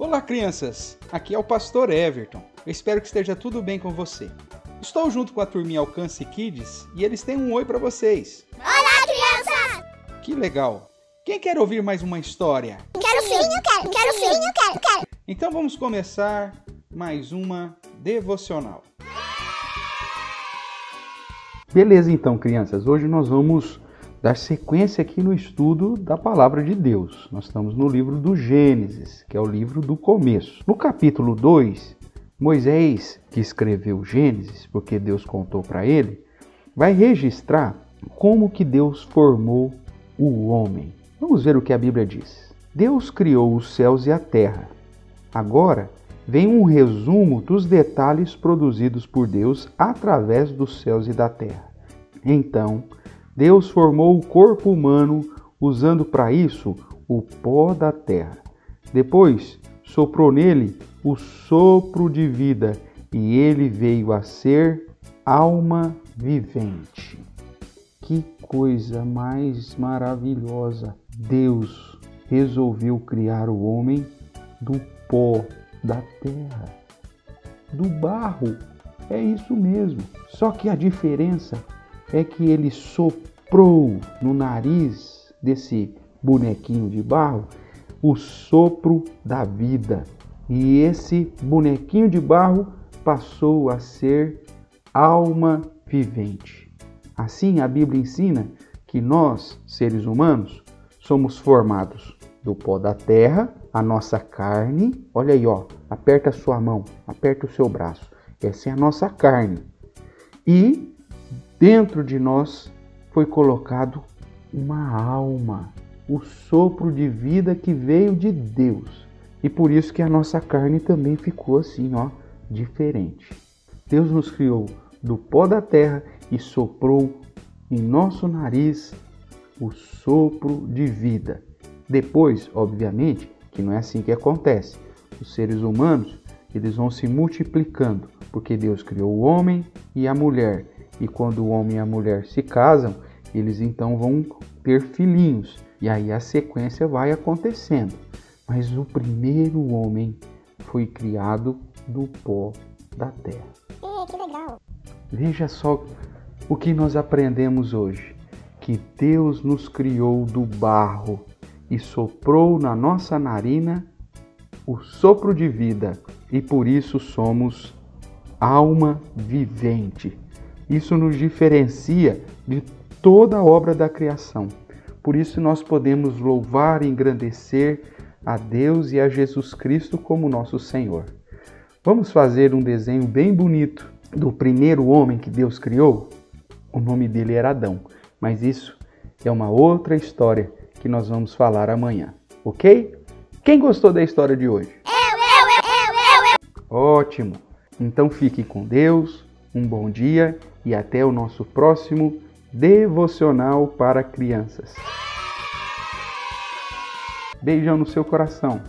Olá, crianças! Aqui é o pastor Everton. Eu espero que esteja tudo bem com você. Estou junto com a turminha Alcance Kids e eles têm um oi para vocês. Olá, crianças! Que legal! Quem quer ouvir mais uma história? Quero sim, eu quero, quero sim, eu quero, quero. Então vamos começar mais uma devocional. Beleza, então, crianças. Hoje nós vamos dar sequência aqui no estudo da palavra de Deus. Nós estamos no livro do Gênesis, que é o livro do começo. No capítulo 2, Moisés, que escreveu Gênesis, porque Deus contou para ele, vai registrar como que Deus formou o homem. Vamos ver o que a Bíblia diz. Deus criou os céus e a terra. Agora vem um resumo dos detalhes produzidos por Deus através dos céus e da terra. Então, Deus formou o corpo humano usando para isso o pó da terra. Depois soprou nele o sopro de vida e ele veio a ser alma vivente. Que coisa mais maravilhosa! Deus resolveu criar o homem do pó da terra, do barro. É isso mesmo. Só que a diferença é que ele soprou no nariz desse bonequinho de barro o sopro da vida. E esse bonequinho de barro passou a ser alma vivente. Assim, a Bíblia ensina que nós, seres humanos, somos formados do pó da terra, a nossa carne. Olha aí, ó, aperta a sua mão, aperta o seu braço. Essa é a nossa carne. E Dentro de nós foi colocado uma alma, o sopro de vida que veio de Deus. E por isso que a nossa carne também ficou assim, ó, diferente. Deus nos criou do pó da terra e soprou em nosso nariz o sopro de vida. Depois, obviamente, que não é assim que acontece. Os seres humanos, eles vão se multiplicando, porque Deus criou o homem e a mulher e quando o homem e a mulher se casam, eles então vão ter filhinhos. E aí a sequência vai acontecendo. Mas o primeiro homem foi criado do pó da terra. É, que legal. Veja só o que nós aprendemos hoje: que Deus nos criou do barro e soprou na nossa narina o sopro de vida, e por isso somos alma vivente. Isso nos diferencia de toda a obra da criação. Por isso nós podemos louvar e engrandecer a Deus e a Jesus Cristo como nosso Senhor. Vamos fazer um desenho bem bonito do primeiro homem que Deus criou? O nome dele era Adão, mas isso é uma outra história que nós vamos falar amanhã, ok? Quem gostou da história de hoje? Eu, eu, eu, eu, eu, eu. Ótimo! Então fique com Deus, um bom dia e até o nosso próximo devocional para crianças. Beijão no seu coração.